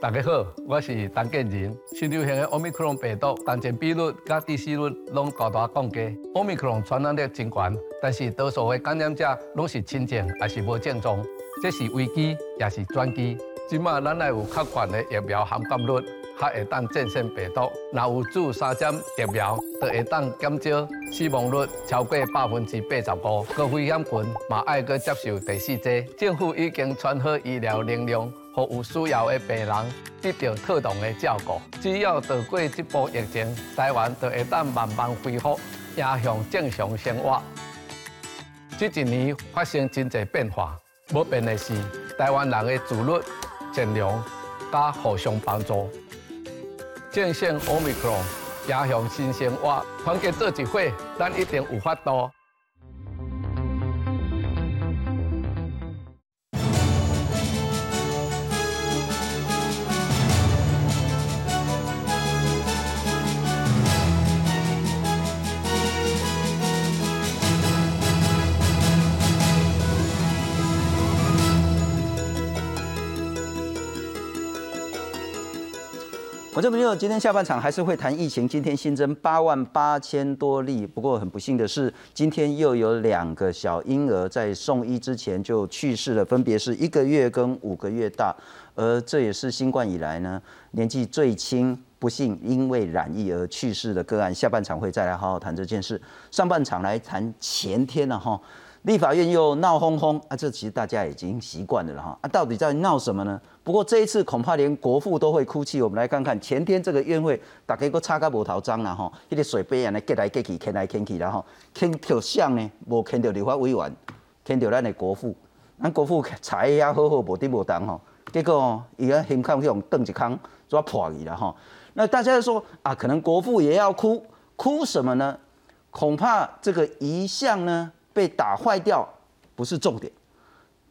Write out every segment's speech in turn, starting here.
大家好，我是陈建仁。新流行的奥密克戎病毒感染比率、甲致死率拢高大降低。奥密克戎传染力真悬，但是多数的感染者拢是轻症，也是无症状。这是危机，也是转机。即马咱来有较悬的疫苗含感率，较会当战胜病毒。若有注三针疫苗，就会当减少死亡率超过百分之八十五。高危险群嘛爱搁接受第四剂。政府已经传好医疗能量。有需要的病人得到妥当的照顾。只要度过这波疫情，台湾就会当慢慢恢复，迎向正常生活。这一年发生真侪变化，不变的是台湾人的自律、善良、加互相帮助。战胜奥密克戎，迎向新生活，团结做一伙，咱一定有法度。我这朋友今天下半场还是会谈疫情。今天新增八万八千多例，不过很不幸的是，今天又有两个小婴儿在送医之前就去世了，分别是一个月跟五个月大，而这也是新冠以来呢年纪最轻、不幸因为染疫而去世的个案。下半场会再来好好谈这件事。上半场来谈前天了哈。立法院又闹哄哄啊，这其实大家已经习惯了哈啊，到底在闹什么呢？不过这一次恐怕连国父都会哭泣。我们来看看前天这个院会，大家个擦个无头脏了哈，一个水杯啊，来结来结去，牵来牵去，然后牵到像呢，无牵到立法委员，牵到咱的国父，咱国父才也好好，无滴无当吼，结果伊个胸口用蹬一康抓破伊了哈。那大家说啊，可能国父也要哭，哭什么呢？恐怕这个遗像呢？被打坏掉不是重点，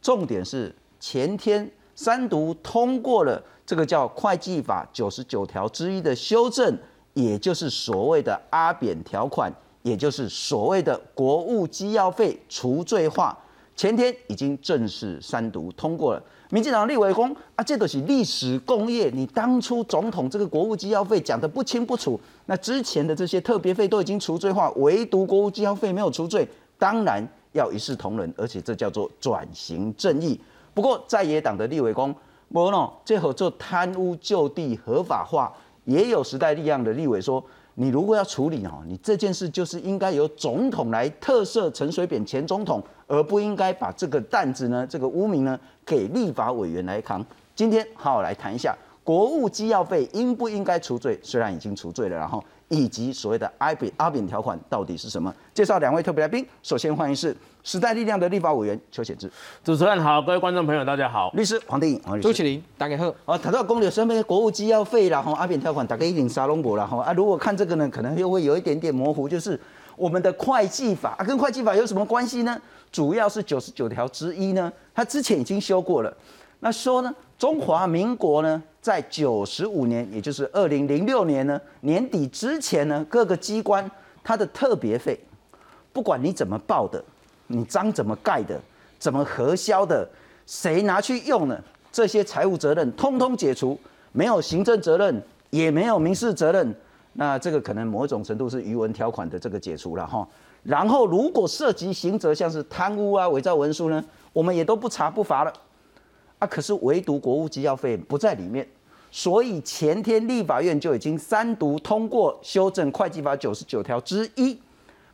重点是前天三读通过了这个叫会计法九十九条之一的修正，也就是所谓的阿扁条款，也就是所谓的国务机要费除罪化，前天已经正式三读通过了。民进党立委公啊，这都是历史工业，你当初总统这个国务机要费讲得不清不楚，那之前的这些特别费都已经除罪化，唯独国务机要费没有除罪。当然要一视同仁，而且这叫做转型正义。不过在野党的立委公，不喏，这合做贪污就地合法化，也有时代力量的立委说，你如果要处理哦，你这件事就是应该由总统来特赦陈水扁前总统，而不应该把这个担子呢，这个污名呢，给立法委员来扛。今天好好来谈一下，国务机要费应不应该除罪？虽然已经除罪了，然后。以及所谓的阿扁阿扁条款到底是什么？介绍两位特别来宾。首先欢迎是时代力量的立法委员邱显志。主持人好，各位观众朋友大家好。律师黄定颖，朱启林，大家好。哦，谈到公有身边国务机要费然后阿扁条款，大概一点沙龙博了哈啊。如果看这个呢，可能又会有一点点模糊，就是我们的会计法啊，跟会计法有什么关系呢？主要是九十九条之一呢，它之前已经修过了。那说呢，中华民国呢？在九十五年，也就是二零零六年呢年底之前呢，各个机关它的特别费，不管你怎么报的，你章怎么盖的，怎么核销的，谁拿去用呢？这些财务责任通通解除，没有行政责任，也没有民事责任。那这个可能某种程度是余文条款的这个解除了哈。然后如果涉及刑责，像是贪污啊、伪造文书呢，我们也都不查不罚了。啊，可是唯独国务机要费不在里面，所以前天立法院就已经三读通过修正会计法九十九条之一，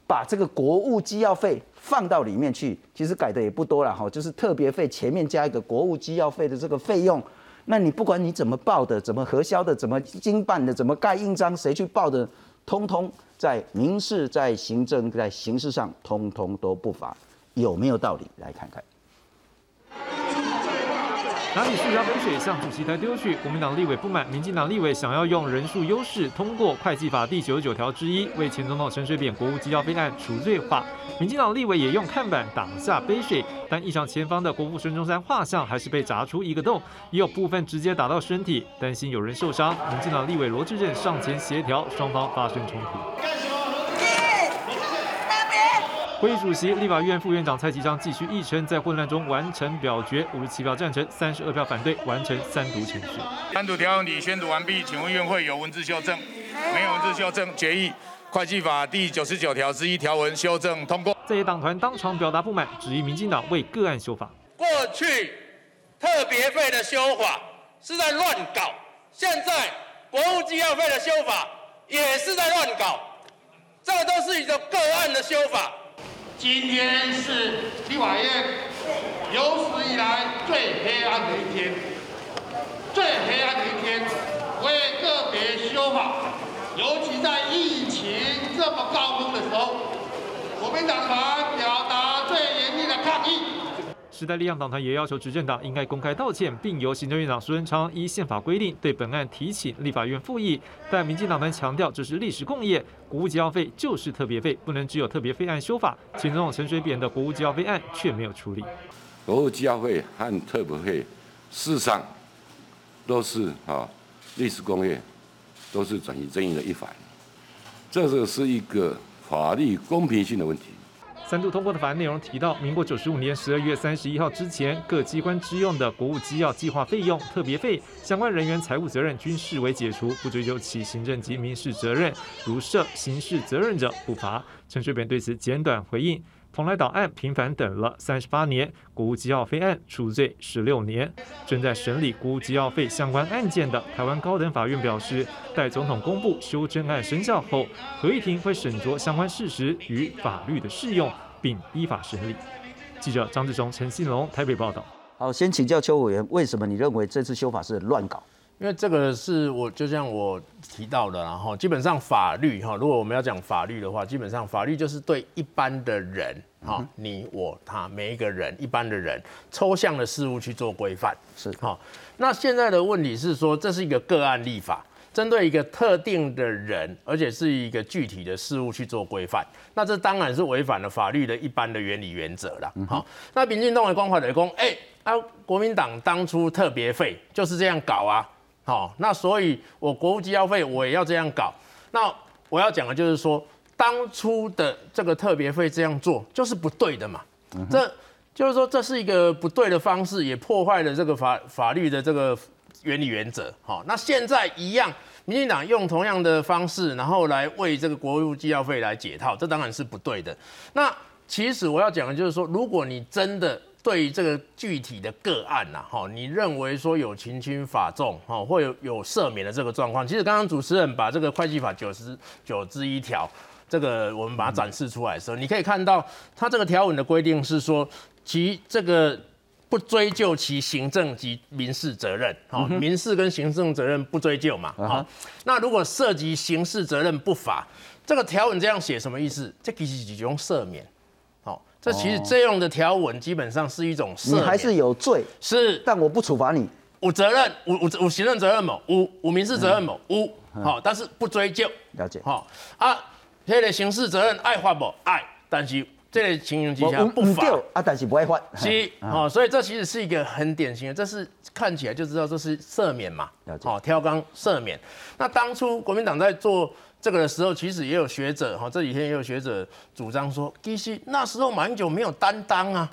把这个国务机要费放到里面去。其实改的也不多了哈，就是特别费前面加一个国务机要费的这个费用。那你不管你怎么报的，怎么核销的，怎么经办的，怎么盖印章，谁去报的，通通在民事、在行政、在刑事上，通通都不罚，有没有道理？来看看。拿起塑胶杯水向主席台丢去，国民党立委不满，民进党立委想要用人数优势通过会计法第九十九条之一，为前总统陈水扁国务机要费案除罪化。民进党立委也用看板挡下杯水，但一场前方的国父孙中山画像还是被砸出一个洞，也有部分直接打到身体，担心有人受伤。民进党立委罗志镇上前协调，双方发生冲突。会议主席、立法院副院长蔡其章继续议程，在混乱中完成表决，五十七票赞成，三十二票反对，完成三读程序。三读条文已宣读完毕，请问院会有文字修正？没有文字修正，决议会计法第九十九条之一条文修正通过。在野党团当场表达不满，质疑民进党为个案修法。过去特别费的修法是在乱搞，现在国务机要费的修法也是在乱搞，这个都是一个个案的修法。今天是立法院有史以来最黑暗的一天，最黑暗的一天，为个别修法，尤其在疫情这么高峰的时候，国民党团表达。时代力量党团也要求执政党应该公开道歉，并由行政院长苏贞昌依宪法规定对本案提请立法院复议。但民进党团强调这是历史共业，国务机要费就是特别费，不能只有特别费案修法。前总统陈水扁的国务机要费案却没有处理。国务机要费和特别费事实上都是啊历史工业，都是转移争议的一环。这个是一个法律公平性的问题。三度通过的法案内容提到，民国九十五年十二月三十一号之前，各机关支用的国务机要计划费用、特别费、相关人员财务责任均视为解除，不追究其行政及民事责任，如涉刑事责任者不罚。陈水扁对此简短回应：蓬莱岛案平反等了三十八年，国务机要费案处罪十六年。正在审理国务机要费相关案件的台湾高等法院表示，待总统公布修正案生效后，合议庭会审酌相关事实与法律的适用，并依法审理。记者张志雄、陈信龙台北报道。好，先请教邱委员，为什么你认为这次修法是乱搞？因为这个是我就像我提到的，然后基本上法律哈，如果我们要讲法律的话，基本上法律就是对一般的人哈，你我他每一个人一般的人抽象的事物去做规范是哈。那现在的问题是说，这是一个个案立法，针对一个特定的人，而且是一个具体的事物去做规范，那这当然是违反了法律的一般的原理原则了。好，那民进党的光华雷公，哎啊，国民党当初特别费就是这样搞啊。好，那所以我国务机要费我也要这样搞。那我要讲的就是说，当初的这个特别费这样做就是不对的嘛。这就是说这是一个不对的方式，也破坏了这个法法律的这个原理原则。好，那现在一样，民进党用同样的方式，然后来为这个国务机要费来解套，这当然是不对的。那其实我要讲的就是说，如果你真的对于这个具体的个案呐，哈，你认为说有情轻法重，哈，或有有赦免的这个状况，其实刚刚主持人把这个会计法九十九之一条，这个我们把它展示出来的时候，你可以看到它这个条文的规定是说，其这个不追究其行政及民事责任，好，民事跟行政责任不追究嘛，好，那如果涉及刑事责任不法，这个条文这样写什么意思？这其实只用赦免。这其实这样的条文基本上是一种赦你还是有罪，是，但我不处罚你。无责任，无无无行政责任某，无无民事责任某，无好，但是不追究。了解。好。啊，这个刑事责任爱罚不爱，但是这类情形之下不罚啊，但是不爱罚。是，好，所以这其实是一个很典型的，这是看起来就知道这是赦免嘛。好，挑纲赦免。那当初国民党在做。这个的时候，其实也有学者哈，这几天也有学者主张说，其实那时候马英九没有担当啊。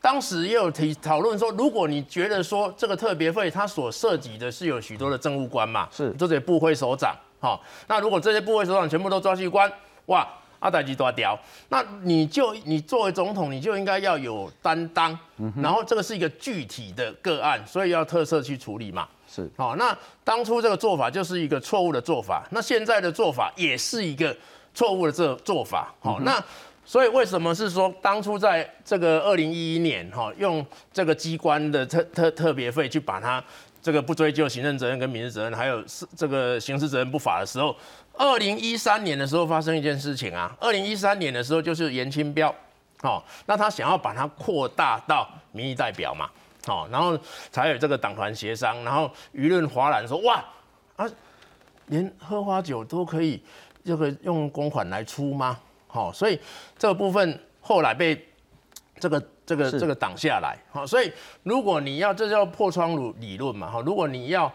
当时也有提讨论说，如果你觉得说这个特别费它所涉及的是有许多的政务官嘛，是这些部会首长，哈，那如果这些部会首长全部都抓去关，哇，阿代基抓掉，那你就你作为总统，你就应该要有担当，然后这个是一个具体的个案，所以要特色去处理嘛。是好，那当初这个做法就是一个错误的做法，那现在的做法也是一个错误的这做法。好，那所以为什么是说当初在这个二零一一年哈，用这个机关的特特特别费去把它这个不追究行政责任跟民事责任，还有是这个刑事责任不法的时候，二零一三年的时候发生一件事情啊，二零一三年的时候就是严清标，哦，那他想要把它扩大到民意代表嘛。哦，然后才有这个党团协商，然后舆论哗然说哇啊，连喝花酒都可以这个用公款来出吗？好，所以这个部分后来被这个这个这个挡下来。好，所以如果你要这叫破窗理理论嘛，哈，如果你要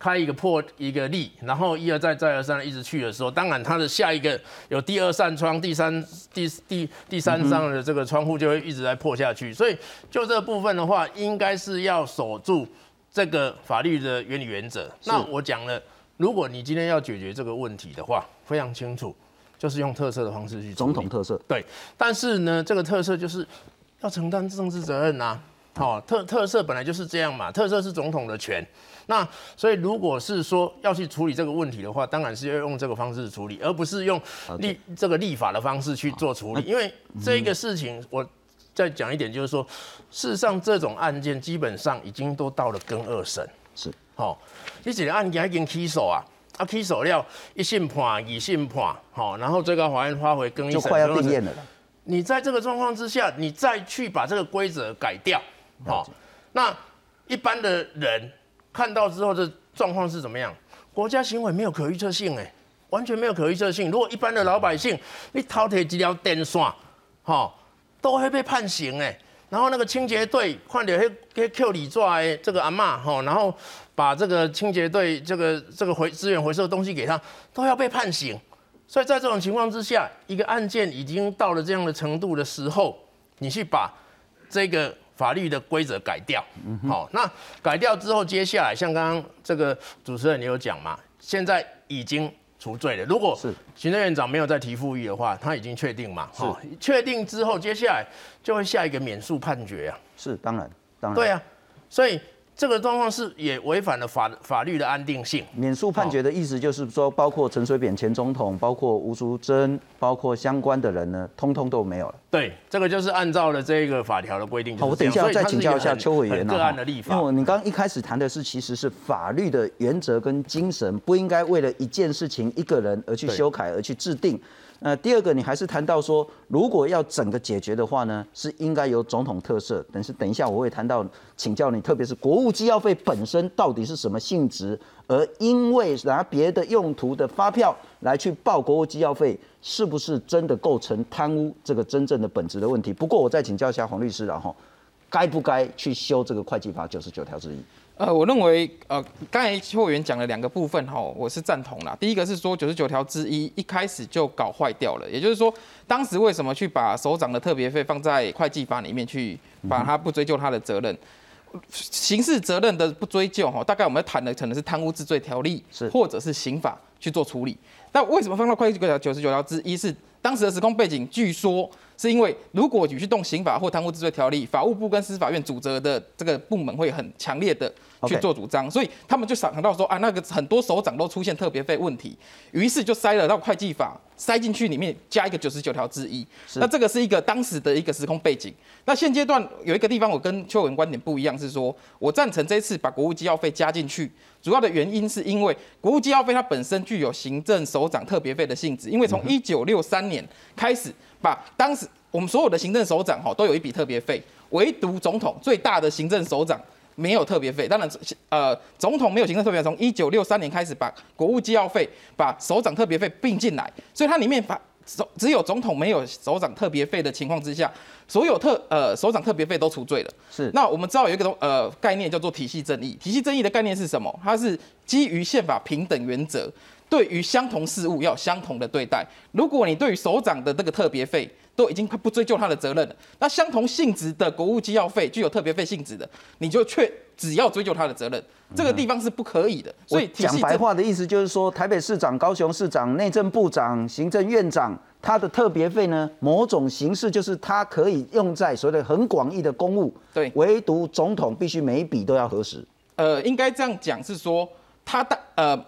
开一个破一个例，然后一而再再而三的一直去的时候，当然它的下一个有第二扇窗、第三第第第三扇的这个窗户就会一直在破下去。所以就这部分的话，应该是要守住这个法律的原理原则。那我讲了，如果你今天要解决这个问题的话，非常清楚，就是用特色的方式去总统特色。对，但是呢，这个特色就是要承担政治责任呐。好，特特色本来就是这样嘛，特色是总统的权。那所以，如果是说要去处理这个问题的话，当然是要用这个方式处理，而不是用立这个立法的方式去做处理。因为这个事情，我再讲一点，就是说，事实上这种案件基本上已经都到了更二审。是，好，你几个案件已经起诉啊，啊起手了，一审判，二审判，好，然后最高法院发回更一审，就快要定验了。你在这个状况之下，你再去把这个规则改掉，好，那一般的人。看到之后的状况是怎么样？国家行为没有可预测性，哎，完全没有可预测性。如果一般的老百姓，你偷铁几条电线，哈，都会被判刑，哎。然后那个清洁队看到迄迄 Q 里抓这个阿妈，哈，然后把这个清洁队这个这个回资源回收的东西给他，都要被判刑。所以在这种情况之下，一个案件已经到了这样的程度的时候，你去把这个。法律的规则改掉，好，那改掉之后，接下来像刚刚这个主持人你有讲嘛？现在已经除罪了。如果是行政院长没有再提复议的话，他已经确定嘛？是确定之后，接下来就会下一个免诉判决啊。是当然，当然。对啊，所以。这个状况是也违反了法法律的安定性。免诉判决的意思就是说，包括陈水扁前总统，包括吴淑珍，包括相关的人呢，通通都没有了。对，这个就是按照了这个法条的规定。好，我等一下再请教一下邱委员个案的立法。因为你刚刚一开始谈的是，其实是法律的原则跟精神，不应该为了一件事情、一个人而去修改而去制定。那第二个，你还是谈到说，如果要整个解决的话呢，是应该有总统特色。但是等一下，我会谈到请教你，特别是国务机要费本身到底是什么性质，而因为拿别的用途的发票来去报国务机要费，是不是真的构成贪污这个真正的本质的问题？不过我再请教一下黄律师，然后该不该去修这个会计法九十九条之一？呃，我认为，呃，刚才邱委员讲了两个部分哈，我是赞同啦。第一个是说九十九条之一一开始就搞坏掉了，也就是说，当时为什么去把首长的特别费放在会计法里面去，把他不追究他的责任，刑事责任的不追究哈，大概我们谈的可能是贪污治罪条例，是或者是刑法去做处理。那为什么放到会计条九十九条之一是当时的时空背景？据说。是因为如果你去动刑法或贪污治罪条例，法务部跟司法院主责的这个部门会很强烈的去做主张，所以他们就想到说啊，那个很多首长都出现特别费问题，于是就塞了到会计法塞进去里面加一个九十九条之一。那这个是一个当时的一个时空背景。那现阶段有一个地方我跟邱文观点不一样，是说我赞成这次把国务机要费加进去，主要的原因是因为国务机要费它本身具有行政首长特别费的性质，因为从一九六三年开始。把当时我们所有的行政首长哈都有一笔特别费，唯独总统最大的行政首长没有特别费。当然，呃，总统没有行政特别费，从一九六三年开始把国务机要费、把首长特别费并进来，所以它里面把只只有总统没有首长特别费的情况之下，所有特呃首长特别费都除罪了。是。那我们知道有一个东呃概念叫做体系正义，体系正义的概念是什么？它是基于宪法平等原则。对于相同事物要相同的对待。如果你对于首长的这个特别费都已经不追究他的责任了，那相同性质的国务机要费具有特别费性质的，你就却只要追究他的责任，这个地方是不可以的。所以讲白话的意思就是说，台北市长、高雄市长、内政部长、行政院长，他的特别费呢，某种形式就是他可以用在所谓的很广义的公务，对，唯独总统必须每一笔都要核实。呃，应该这样讲是说，他的呃。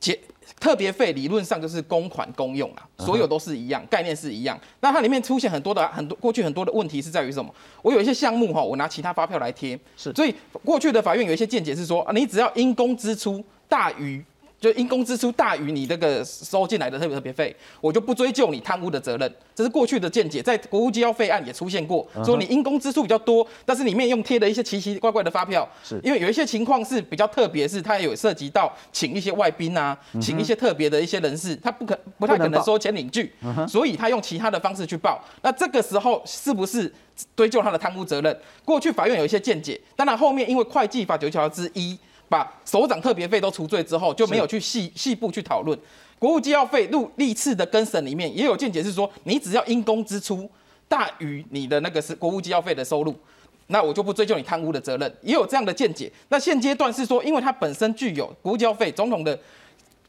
结特别费理论上就是公款公用啊，所有都是一样，概念是一样。那它里面出现很多的很多过去很多的问题是在于什么？我有一些项目哈，我拿其他发票来贴，是，所以过去的法院有一些见解是说啊，你只要因公支出大于。就因公支出大于你这个收进来的特别特别费，我就不追究你贪污的责任。这是过去的见解，在国务机要费案也出现过，说你因公支出比较多，但是里面用贴的一些奇奇怪怪的发票，是因为有一些情况是比较特别，是它有涉及到请一些外宾啊，请一些特别的一些人士，他不可不太可能收钱领据，所以他用其他的方式去报。那这个时候是不是追究他的贪污责任？过去法院有一些见解，当然后面因为会计法九条之一。把首长特别费都除罪之后，就没有去细细部去讨论国务机要费入历次的更审里面也有见解是说，你只要因公支出大于你的那个是国务机要费的收入。那我就不追究你贪污的责任，也有这样的见解。那现阶段是说，因为它本身具有国务交费，总统的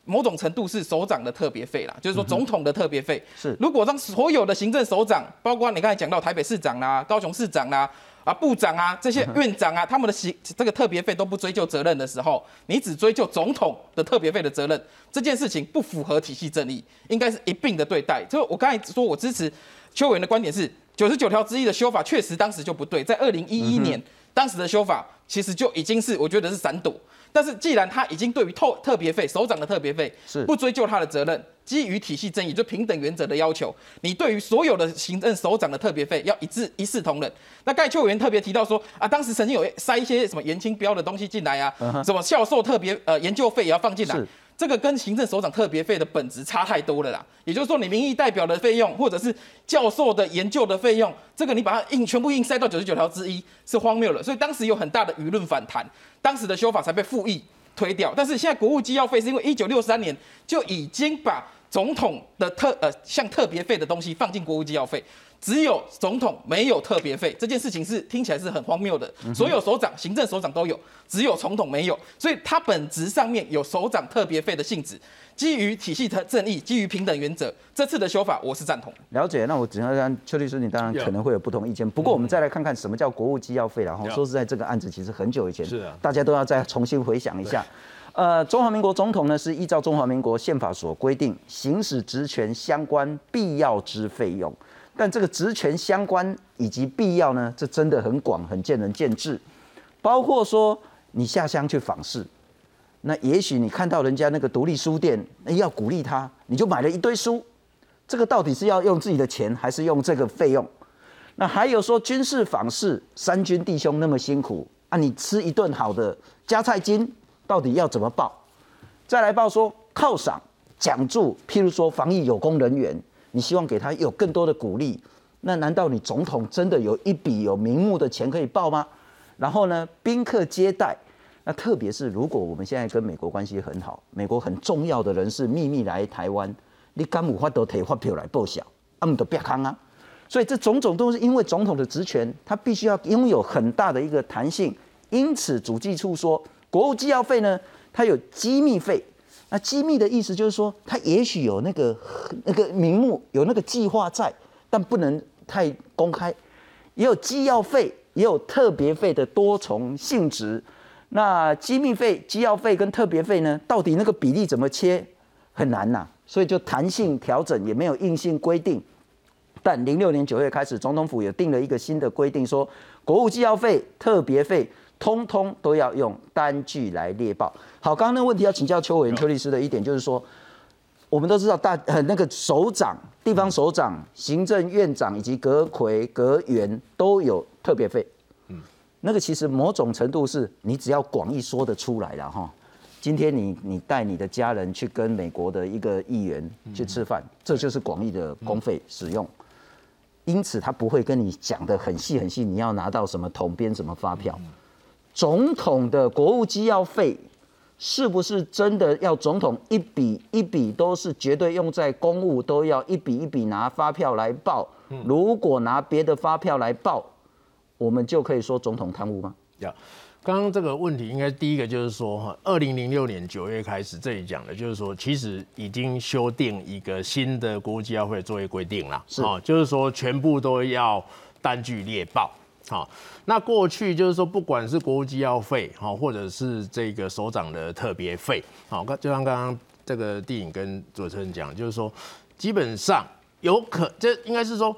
某种程度是首长的特别费啦，就是说总统的特别费。是，如果让所有的行政首长，包括你刚才讲到台北市长啦、高雄市长啦、啊部长啊这些院长啊，他们的行这个特别费都不追究责任的时候，你只追究总统的特别费的责任，这件事情不符合体系正义，应该是一并的对待。就我刚才说我支持邱委员的观点是，九十九条之一的修法确实当时就不对，在二零一一年当时的修法其实就已经是我觉得是闪躲。但是既然他已经对于特特别费首长的特别费是不追究他的责任，基于体系正义就平等原则的要求，你对于所有的行政首长的特别费要一致一视同仁。那盖秋委员特别提到说啊，当时曾经有塞一些什么严清标的东西进来啊，什么教授特别呃研究费也要放进来是。这个跟行政首长特别费的本质差太多了啦，也就是说，你民意代表的费用，或者是教授的研究的费用，这个你把它硬全部硬塞到九十九条之一，是荒谬了。所以当时有很大的舆论反弹，当时的修法才被复议推掉。但是现在国务机要费是因为一九六三年就已经把总统的特呃像特别费的东西放进国务机要费。只有总统没有特别费，这件事情是听起来是很荒谬的。所有首长、行政首长都有，只有总统没有，所以它本质上面有首长特别费的性质。基于体系的正义，基于平等原则，这次的修法我是赞同。了解，那我只能让邱律师，你当然可能会有不同意见。不过我们再来看看什么叫国务机要费然后说实在，这个案子其实很久以前，是啊大家都要再重新回想一下。呃，中华民国总统呢是依照中华民国宪法所规定行使职权相关必要之费用，但这个职权相关以及必要呢，这真的很广，很见仁见智。包括说你下乡去访视，那也许你看到人家那个独立书店，那要鼓励他，你就买了一堆书，这个到底是要用自己的钱，还是用这个费用？那还有说军事访视，三军弟兄那么辛苦啊，你吃一顿好的加菜金，到底要怎么报？再来报说犒赏、奖助，譬如说防疫有功人员，你希望给他有更多的鼓励，那难道你总统真的有一笔有名目的钱可以报吗？然后呢，宾客接待，那特别是如果我们现在跟美国关系很好，美国很重要的人士秘密来台湾，你敢有法都提发票来报销，啊，唔都别康啊。所以这种种都是因为总统的职权，他必须要拥有很大的一个弹性。因此，主计处说，国务机要费呢，它有机密费。那机密的意思就是说，它也许有那个那个名目，有那个计划在，但不能太公开。也有机要费，也有特别费的多重性质。那机密费、机要费跟特别费呢，到底那个比例怎么切，很难呐、所以就弹性调整，也没有硬性规定。但零六年九月开始，总统府也定了一个新的规定，说国务机要费、特别费，通通都要用单据来列报。好，刚刚那个问题要请教邱委员、邱律师的一点就是说，我们都知道大 呃那个首长、地方首长、行政院长以及阁魁、阁员都有特别费。嗯，那个其实某种程度是你只要广义说得出来了哈。今天你你带你的家人去跟美国的一个议员去吃饭，这就是广义的公费使用。因此，他不会跟你讲的很细很细，你要拿到什么统编什么发票。总统的国务机要费是不是真的要总统一笔一笔都是绝对用在公务，都要一笔一笔拿发票来报？如果拿别的发票来报，我们就可以说总统贪污吗？呀，刚刚这个问题应该第一个就是说哈，二零零六年九月开始这里讲的，就是说其实已经修订一个新的国务机要费作业规定了，是哦，就是说全部都要单据列报。好，那过去就是说，不管是国务机要费，好，或者是这个首长的特别费，好，就像刚刚这个电影跟主持人讲，就是说，基本上有可，这应该是说，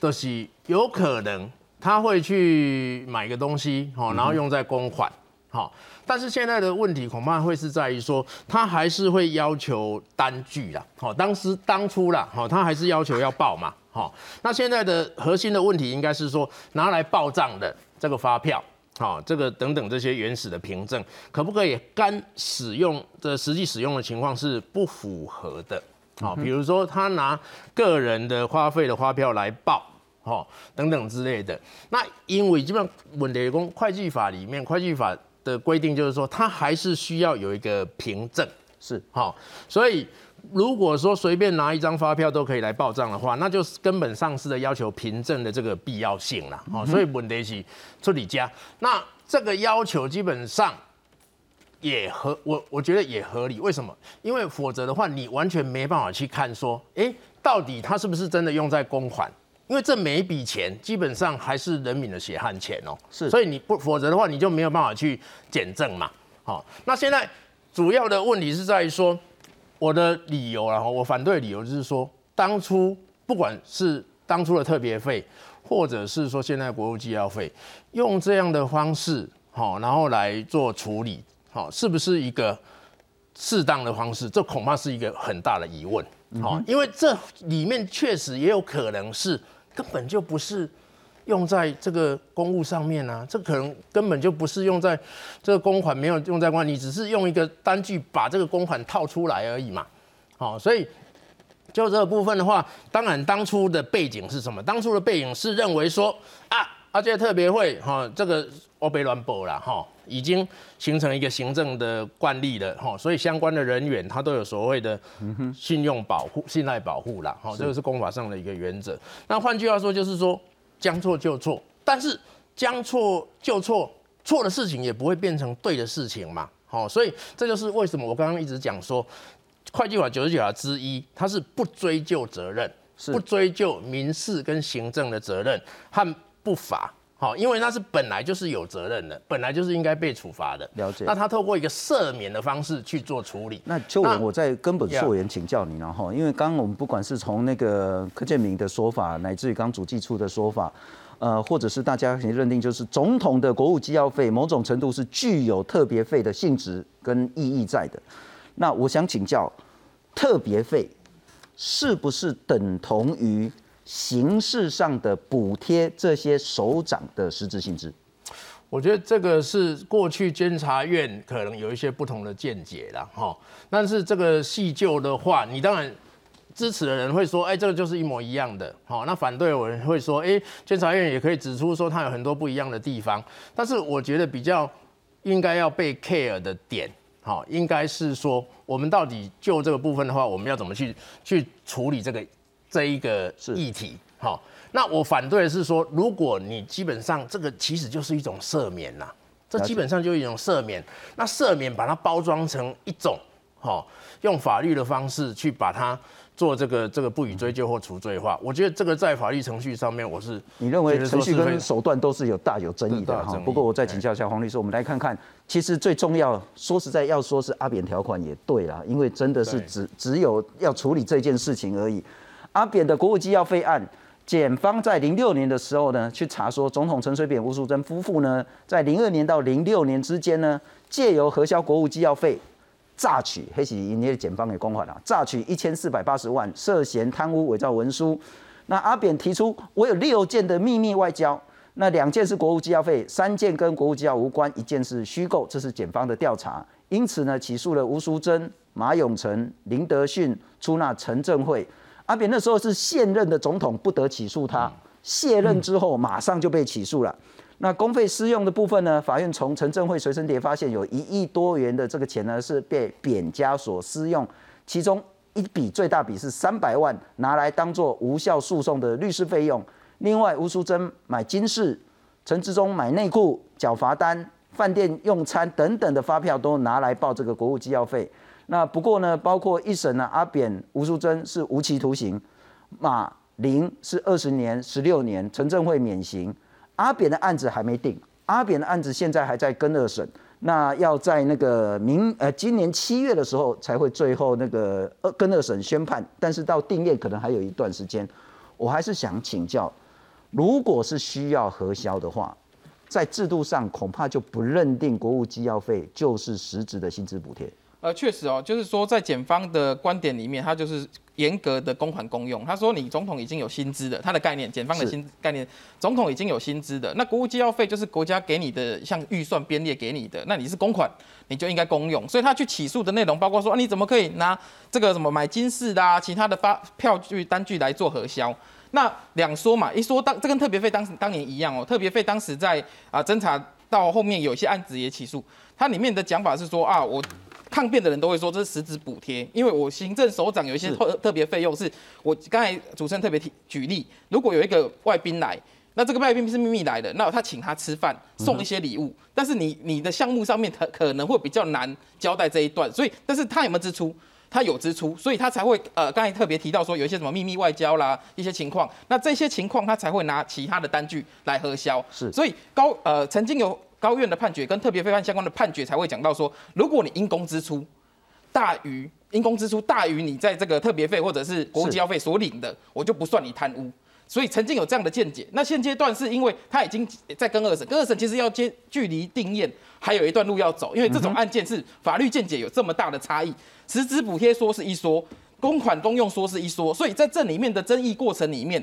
就是有可能他会去买个东西，好，然后用在公款，好，但是现在的问题恐怕会是在于说，他还是会要求单据啦，好，当时当初啦，好，他还是要求要报嘛。好，那现在的核心的问题应该是说，拿来报账的这个发票，好，这个等等这些原始的凭证，可不可以干使用的实际使用的情况是不符合的？好，比如说他拿个人的花费的发票来报，好，等等之类的。那因为基本上问题公会计法里面，会计法的规定就是说，它还是需要有一个凭证，是好，所以如果说随便拿一张发票都可以来报账的话，那就是根本上市的要求凭证的这个必要性了。哦，所以问题是处理家，那这个要求基本上也合我我觉得也合理。为什么？因为否则的话，你完全没办法去看说，哎，到底他是不是真的用在公款？因为这每一笔钱基本上还是人民的血汗钱哦。是所以你不否则的话，你就没有办法去检证嘛。好，那现在主要的问题是在于说，我的理由然后我反对理由就是说，当初不管是当初的特别费，或者是说现在国务机要费，用这样的方式，好，然后来做处理，好，是不是一个适当的方式？这恐怕是一个很大的疑问，好，因为这里面确实也有可能是根本就不是。用在这个公务上面啊，这可能根本就不是用在这个公款，没有用在公，你只是用一个单据把这个公款套出来而已嘛。好，所以就这个部分的话，当然当初的背景是什么？当初的背景是认为说啊，阿杰特别会哈，这个欧贝乱博了哈，已经形成一个行政的惯例了哈，所以相关的人员他都有所谓的信用保护、信赖保护啦，哈，这个是公法上的一个原则。那换句话说，就是说。将错就错，但是将错就错，错的事情也不会变成对的事情嘛。好，所以这就是为什么我刚刚一直讲说，会计法九十九条之一，它是不追究责任，不追究民事跟行政的责任和不罚。好，因为那是本来就是有责任的，本来就是应该被处罚的。了解。那他透过一个赦免的方式去做处理。那邱文，我在根本溯源请教你然后，因为刚刚我们不管是从那个柯建明的说法，乃至于刚主计处的说法，呃，或者是大家可以认定，就是总统的国务机要费某种程度是具有特别费的性质跟意义在的。那我想请教，特别费是不是等同于？形式上的补贴这些首长的实质性质，我觉得这个是过去监察院可能有一些不同的见解了哈。但是这个细究的话，你当然支持的人会说，哎，这个就是一模一样的。好，那反对我人会说，哎，监察院也可以指出说它有很多不一样的地方。但是我觉得比较应该要被 care 的点，好，应该是说我们到底就这个部分的话，我们要怎么去去处理这个？这一个议题，好，那我反对的是说，如果你基本上这个其实就是一种赦免呐，这基本上就是一种赦免。那赦免把它包装成一种，好，用法律的方式去把它做这个这个不予追究或除罪化，我觉得这个在法律程序上面，我是你认为程序跟手段都是有大有争议的哈。不过我再请教一下黄律师，我们来看看，其实最重要，说实在要说是阿扁条款也对啦，因为真的是只只有要处理这件事情而已。阿扁的国务机要费案，检方在零六年的时候呢，去查说总统陈水扁、吴淑珍夫妇呢，在零二年到零六年之间呢，借由核销国务机要费，榨取，黑起营业检方给公款啊，榨取一千四百八十万，涉嫌贪污伪造文书。那阿扁提出，我有六件的秘密外交，那两件是国务机要费，三件跟国务机要无关，一件是虚构，这是检方的调查。因此呢，起诉了吴淑珍、马永成、林德训，出纳陈正惠。阿扁那时候是现任的总统，不得起诉他。卸任之后，马上就被起诉了。那公费私用的部分呢？法院从陈振会随身碟发现有一亿多元的这个钱呢，是被扁家所私用。其中一笔最大笔是三百万，拿来当做无效诉讼的律师费用。另外，吴淑珍买金饰，陈志忠买内裤、缴罚单、饭店用餐等等的发票，都拿来报这个国务机要费。那不过呢，包括一审呢，阿扁、吴淑珍是无期徒刑，马林是二十年、十六年，陈正会免刑。阿扁的案子还没定，阿扁的案子现在还在跟二审，那要在那个明呃今年七月的时候才会最后那个二跟二审宣判，但是到定验可能还有一段时间。我还是想请教，如果是需要核销的话，在制度上恐怕就不认定国务机要费就是实质的薪资补贴。呃，确实哦，就是说在检方的观点里面，他就是严格的公款公用。他说你总统已经有薪资的，他的概念，检方的薪概念，总统已经有薪资的，那国务机要费就是国家给你的，像预算编列给你的，那你是公款，你就应该公用。所以他去起诉的内容包括说，你怎么可以拿这个什么买金饰的啊，其他的发票据单据来做核销？那两说嘛，一说当这跟特别费当时当年一样哦，特别费当时在啊侦查。到后面有些案子也起诉，它里面的讲法是说啊，我抗辩的人都会说这是实质补贴，因为我行政首长有一些特特别费用，是我刚才主持人特别提举例，如果有一个外宾来。那这个外宾是秘密来的，那他请他吃饭，送一些礼物，但是你你的项目上面可可能会比较难交代这一段，所以但是他有没有支出？他有支出，所以他才会呃刚才特别提到说有一些什么秘密外交啦一些情况，那这些情况他才会拿其他的单据来核销。是，所以高呃曾经有高院的判决跟特别费案相关的判决才会讲到说，如果你因公支出大于因公支出大于你在这个特别费或者是国务机要费所领的，我就不算你贪污。所以曾经有这样的见解。那现阶段是因为他已经在跟二审，跟二审其实要接距离定验还有一段路要走，因为这种案件是法律见解有这么大的差异，实质补贴说是一说，公款公用说是一说，所以在这里面的争议过程里面，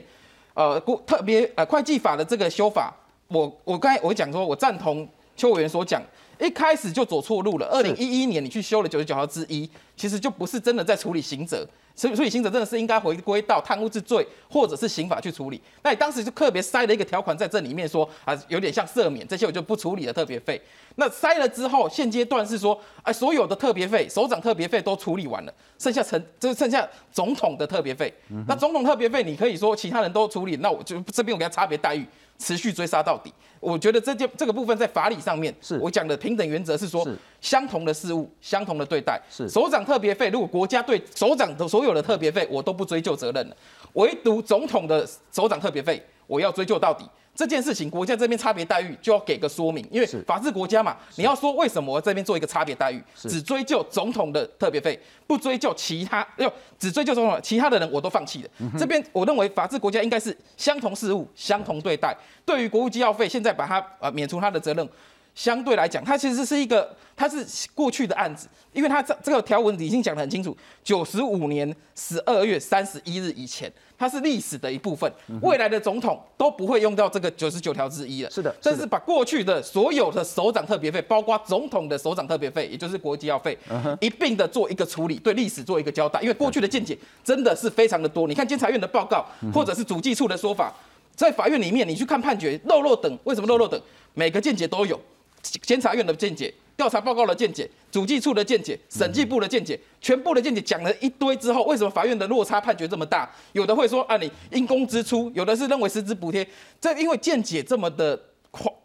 呃，过特别呃会计法的这个修法，我我刚才我讲说我赞同邱委员所讲。一开始就走错路了。二零一一年你去修了九十九条之一，其实就不是真的在处理刑责，所以所以刑责真的是应该回归到贪污治罪或者是刑法去处理。那你当时就特别塞了一个条款在这里面，说啊有点像赦免这些我就不处理了特别费。那塞了之后，现阶段是说，哎所有的特别费，首长特别费都处理完了，剩下成就是剩下总统的特别费。那总统特别费你可以说其他人都处理，那我就这边我给他差别待遇。持续追杀到底，我觉得这件这个部分在法理上面，是。我讲的平等原则是说，相同的事物，相同的对待。是。首长特别费，如果国家对首长的所有的特别费，我都不追究责任了，唯独总统的首长特别费，我要追究到底。这件事情，国家这边差别待遇就要给个说明，因为法治国家嘛，你要说为什么我这边做一个差别待遇，只追究总统的特别费，不追究其他，又只追究总统，其他的人我都放弃了。这边我认为法治国家应该是相同事物相同对待。对于国务机要费，现在把它呃免除他的责任。相对来讲，它其实是一个，它是过去的案子，因为它这这个条文已经讲得很清楚，九十五年十二月三十一日以前，它是历史的一部分，未来的总统都不会用到这个九十九条之一了。是的，这是把过去的所有的首长特别费，包括总统的首长特别费，也就是国际要费，一并的做一个处理，对历史做一个交代。因为过去的见解真的是非常的多，你看监察院的报告，或者是主计处的说法，在法院里面你去看判决，漏漏等，为什么漏漏等？每个见解都有。监察院的见解、调查报告的见解、主计处的见解、审计部的见解，全部的见解讲了一堆之后，为什么法院的落差判决这么大？有的会说啊，你因公支出，有的是认为实质补贴。这因为见解这么的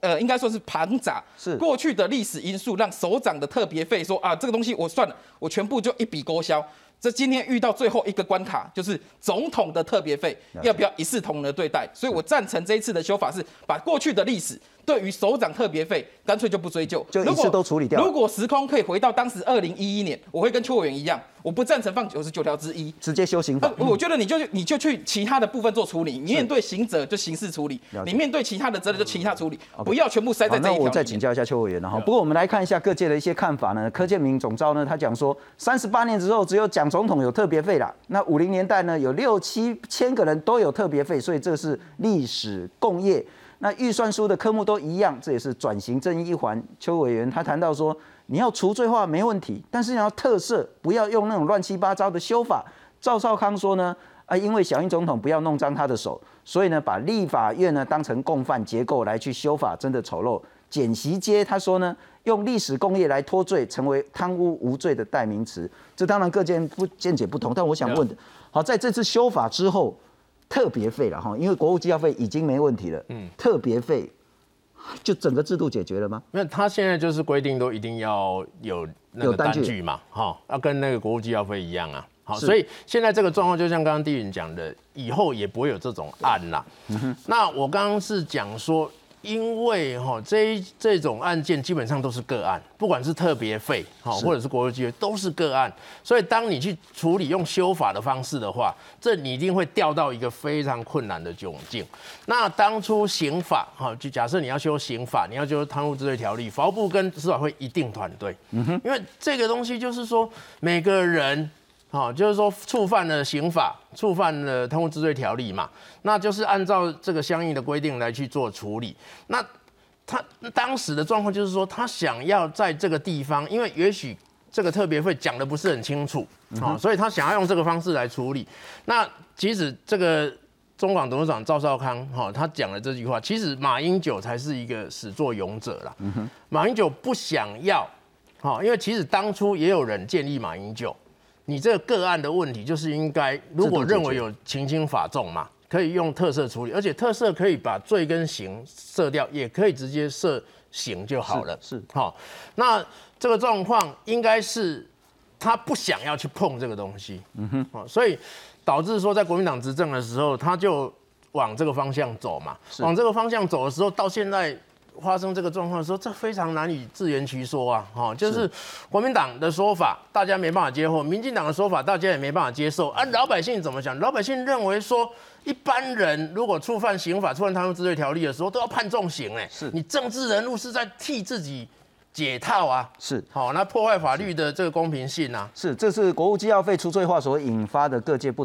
呃，应该说是庞杂，是过去的历史因素让首长的特别费说啊，这个东西我算了，我全部就一笔勾销。这今天遇到最后一个关卡，就是总统的特别费要不要一视同仁的对待？所以我赞成这一次的修法是把过去的历史。对于首长特别费，干脆就不追究，就一次都处理掉。如果时空可以回到当时二零一一年，我会跟邱委员一样，我不赞成放九十九条之一，直接修刑法。我觉得你就你就去其他的部分做处理，你面对刑责就刑事处理，你面对其他的责任就其他处理，不要全部塞在这一条。那我再请教一下邱委员，然后不过我们来看一下各界的一些看法呢。柯建明总召呢，他讲说，三十八年之后只有蒋总统有特别费了，那五零年代呢有六七千个人都有特别费，所以这是历史共业。那预算书的科目都一样，这也是转型正义一环。邱委员他谈到说，你要除罪化没问题，但是你要特色，不要用那种乱七八糟的修法。赵少康说呢，啊，因为小英总统不要弄脏他的手，所以呢，把立法院呢当成共犯结构来去修法，真的丑陋。简席街他说呢，用历史工业来脱罪，成为贪污无罪的代名词。这当然各见不见解不同，但我想问的，好，在这次修法之后。特别费了哈，因为国务机要费已经没问题了。嗯，特别费就整个制度解决了吗？那他现在就是规定都一定要有那个单据嘛，哈，要跟那个国务机要费一样啊。好，所以现在这个状况就像刚刚地云讲的，以后也不会有这种案啦。那我刚刚是讲说。因为哈这这种案件基本上都是个案，不管是特别费哈，或者是国有机会，都是个案。所以当你去处理用修法的方式的话，这你一定会掉到一个非常困难的窘境。那当初刑法哈，就假设你要修刑法，你要修贪污治罪条例，法务部跟司法会一定团队，嗯哼，因为这个东西就是说每个人。好，就是说触犯了刑法，触犯了贪污治罪条例嘛，那就是按照这个相应的规定来去做处理。那他当时的状况就是说，他想要在这个地方，因为也许这个特别会讲的不是很清楚，好，所以他想要用这个方式来处理。那即使这个中广董事长赵少康哈、他讲了这句话，其实马英九才是一个始作俑者啦。马英九不想要，好、因为其实当初也有人建议马英九，你这个个案的问题就是应该，如果认为有情轻法重嘛，可以用特色处理，而且特色可以把罪跟刑设掉，也可以直接设刑就好了。是是。好、那这个状况应该是他不想要去碰这个东西，嗯哼，哦，所以导致说在国民党执政的时候，他就往这个方向走嘛，往这个方向走的时候，到现在发生这个状况的时候，这非常难以自圆其说啊，哈、就是国民党的说法大家没办法接受，民进党的说法大家也没办法接受，啊，老百姓怎么想？老百姓认为说。一般人如果触犯刑法、触犯贪污治罪条例的时候，都要判重刑哎。是你政治人物是在替自己解套啊。是好，那破坏法律的这个公平性啊。是，这是国务机要费除罪化所引发的各界不同。